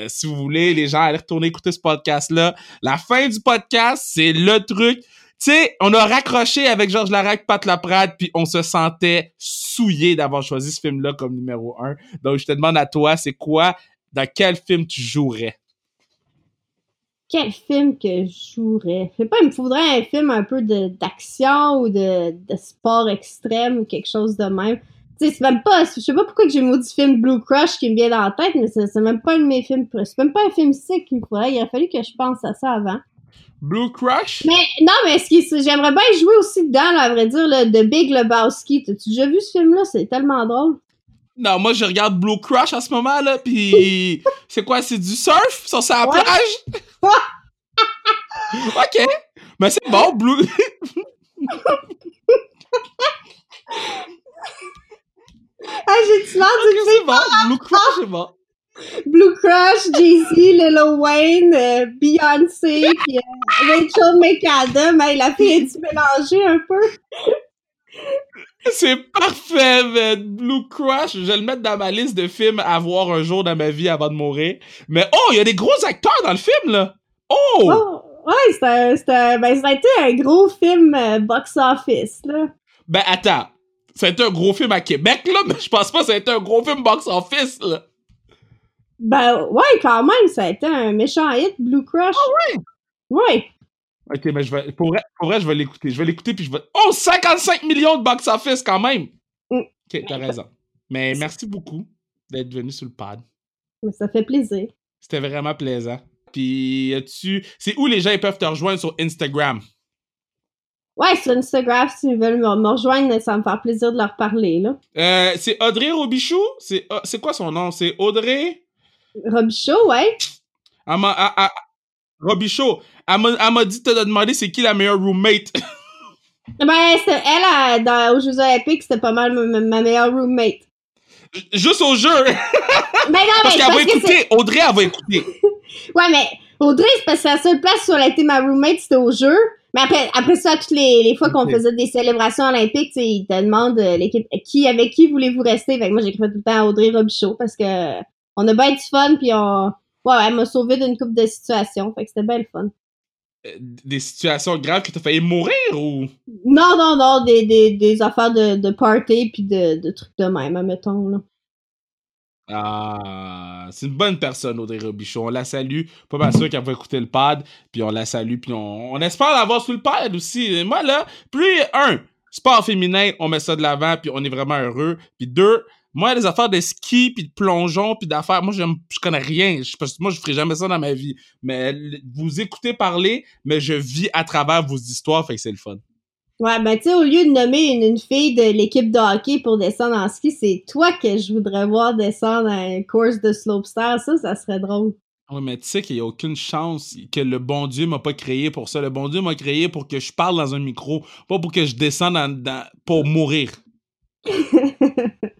si vous voulez, les gens, allez retourner écouter ce podcast-là. La fin du podcast, c'est le truc. Tu sais, on a raccroché avec Georges Larac, Pat Laprade, puis on se sentait souillé d'avoir choisi ce film-là comme numéro un. Donc, je te demande à toi, c'est quoi, dans quel film tu jouerais? Quel film que je jouerais? Je sais pas, il me faudrait un film un peu d'action ou de, sport extrême ou quelque chose de même c'est même pas, je sais pas pourquoi j'ai maudit film Blue Crush qui me vient dans la tête, mais c'est même pas un de mes films, c'est même pas un film sick faudrait, il a fallu que je pense à ça avant. Blue Crush? Mais, non, mais ce qui, j'aimerais bien jouer aussi dedans, à vrai dire, le The Big Lebowski. T'as-tu déjà vu ce film-là? C'est tellement drôle. Non, moi, je regarde Blue Crush en ce moment, là, pis c'est quoi, c'est du surf? Sur sa Ouais. plage? ok. Mais c'est bon, Blue... Ah, j'ai-tu l'air d'une c'est bon, Blue Crush, c'est bon. Blue Crush, Jay-Z, Lil Wayne, euh, Beyoncé, puis euh, Rachel McAdam. Hey, la fille est-tu mélangée un peu? C'est parfait, man. Blue Crush, je vais le mettre dans ma liste de films à voir un jour dans ma vie avant de mourir. Mais oh, il y a des gros acteurs dans le film, là. Oh! Oh, ouais, un- ben, ça a été un gros film euh, box-office, là. Ben attends, ça a été un gros film à Québec, là, mais je pense pas que ça a été un gros film box-office, là. Ben, ouais, quand même, ça a été un méchant hit, Blue Crush. Ah ouais? Ouais. Ok, mais je vais, pour vrai, pour vrai, je vais l'écouter. Je vais l'écouter, puis je vais... Oh, 55 millions de box-office, quand même! Mm. Ok, t'as raison. Mais merci beaucoup d'être venu sur le pad. Ça fait plaisir. C'était vraiment plaisant. Puis, tu C'est où les gens ils peuvent te rejoindre sur Instagram? Ouais, sur Instagram, s'ils veulent me, rejoindre, ça va me faire plaisir de leur parler, là. Euh, c'est Audrey Robichou? C'est euh, c'est quoi son nom? C'est Audrey? Robichaud, ouais. Elle m'a... Robichaud. Elle m'a elle m'a dit de te demander c'est qui la meilleure roommate? Ben, c'était- elle, elle, dans, aux Jeux Olympiques, c'était pas mal ma, ma meilleure roommate. Juste au jeu. Ben non, mais Parce qu'elle va écouter. Audrey, elle va écouter. Ouais, mais Audrey, c'est parce que la seule place où elle a été ma roommate, c'était au jeu. Mais après, après ça, toutes les, les fois qu'on faisait des célébrations olympiques, tu sais, ils te demandent euh, l'équipe qui avec qui voulez-vous rester? Fait que moi, j'écrivais tout le temps à Audrey Robichaud parce que on a bien du fun, puis on. Ouais, elle m'a sauvé d'une couple de situations. Fait que c'était bien le fun. Euh, Des situations graves que t'as failli mourir ou... Non, non, non, des, des, des affaires de, de party puis de, de trucs de même, admettons, là. Ah, c'est une bonne personne, Audrey Robichaud. On la salue. Pas mal sûr qu'elle va écouter le pad. Puis on la salue. Puis on, on espère l'avoir sous le pad aussi. Et moi, là, plus, un, sport féminin, on met ça de l'avant. Puis on est vraiment heureux. Puis deux, moi, les affaires de ski, puis de plongeon, puis d'affaires, moi, je connais rien. Je, parce que moi, je ferai jamais ça dans ma vie. Mais vous écoutez parler, mais je vis à travers vos histoires. Fait que c'est le fun. Ouais, ben tu sais, au lieu de nommer une, une fille de l'équipe de hockey pour descendre en ski, c'est toi que je voudrais voir descendre à une course de slopestyle. Ça, ça serait drôle. Oui, mais tu sais qu'il n'y a aucune chance que le bon Dieu m'a pas créé pour ça. Le bon Dieu m'a créé pour que je parle dans un micro, pas pour que je descende dans, dans- pour mourir.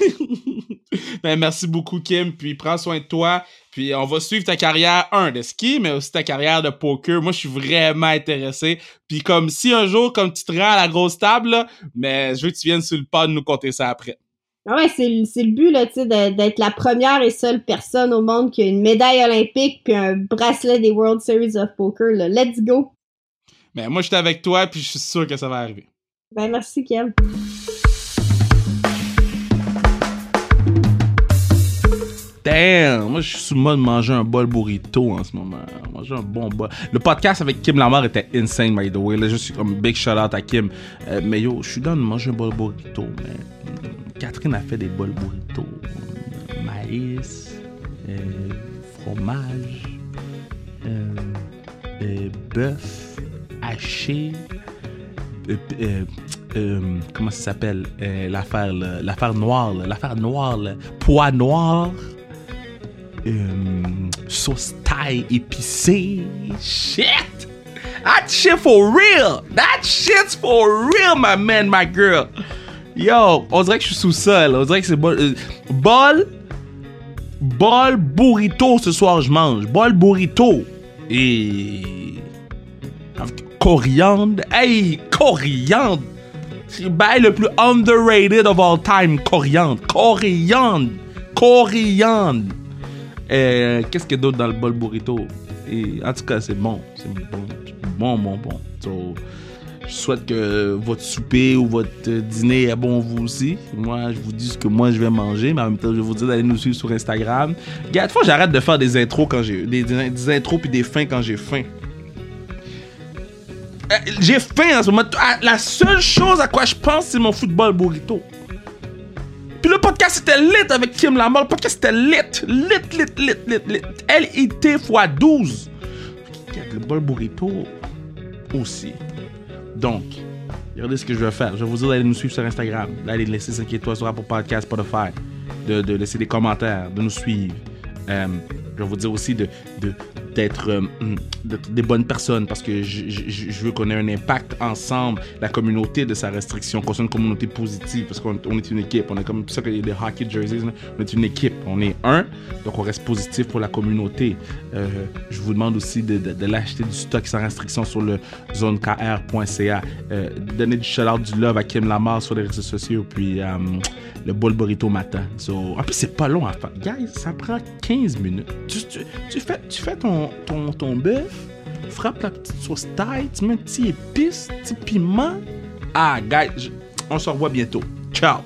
ben, merci beaucoup, Kim. Puis prends soin de toi. Puis on va suivre ta carrière, un, de ski, mais aussi ta carrière de poker. Moi, je suis vraiment intéressé. Puis comme si un jour, comme tu te rends à la grosse table, là, mais je veux que tu viennes sur le pod nous compter ça après. Ah ouais, c'est le but, là, tu sais, de- d'être la première et seule personne au monde qui a une médaille olympique puis un bracelet des World Series of Poker, là. Let's go! Mais moi, j'étais avec toi, puis je suis sûr que ça va arriver. Ben, merci, Kim. Damn! Moi, je suis sous le mode manger un bol burrito en ce moment. Manger un bon bol. Le podcast avec Kim Lamar était insane, by the way. Là, je suis comme big shout out à Kim. Euh, mais yo, je suis dans de manger un bol burrito, Catherine a fait des bols burrito. Maïs, euh, fromage, euh, bœuf, haché, comment ça s'appelle? Euh, l'affaire l'affaire noire l'affaire noire là. pois noir euh, sauce thaï épicée shit that shit for real that shit's for real my man my girl yo on dirait que je suis sous sol on dirait que c'est euh, bol bol burrito ce soir je mange bol burrito et coriandre. Hey, coriandre! C'est le le plus underrated of all time. Coriandre. Coriandre. Coriandre. Euh, Qu'est-ce qu'il y a d'autre dans le bol burrito? Et, en tout cas, c'est bon. C'est bon. Bon, bon, bon. So, je souhaite que votre souper ou votre dîner est bon vous aussi. Moi, je vous dis ce que moi je vais manger, mais en même temps, je vais vous dire d'aller nous suivre sur Instagram. Regarde, que j'arrête de faire des intros quand j'ai des, des, des intros puis des fins quand j'ai faim. Euh, J'ai faim en ce moment. Ah, La seule chose à quoi je pense, c'est mon football burrito. Puis le podcast c'était lit avec Kim Lamar. Le podcast c'était lit. Lit, lit, lit, lit, lit. L-I-T x 12. Le bol burrito aussi. Donc, regardez ce que je vais faire. Je vais vous dire d'aller nous suivre sur Instagram, d'aller laisser 5 étoiles sur Apple Podcast, Spotify, de, de laisser des commentaires, de nous suivre. Euh, je vais vous dire aussi de, d'être euh, d'être des bonnes personnes parce que je, veux qu'on ait un impact ensemble, la communauté de sa restriction, qu'on soit une communauté positive parce qu'on on est une équipe. On est comme ça a des hockey jerseys, on est une équipe, on est un, donc on reste positif pour la communauté. Euh, je vous demande aussi de, l'acheter du stock sans restriction sur le zonekr.ca. Euh, donner du shout du love à Kim Lamar sur les réseaux sociaux, puis le bol burrito matin. En plus, c'est pas long à faire. Guys, ça prend 15 minutes. Tu, tu, tu fais, tu fais ton, ton, ton bœuf, frappe la petite sauce taille, tu mets un petit épice, petit piment. Ah, guys, on se revoit bientôt. Ciao!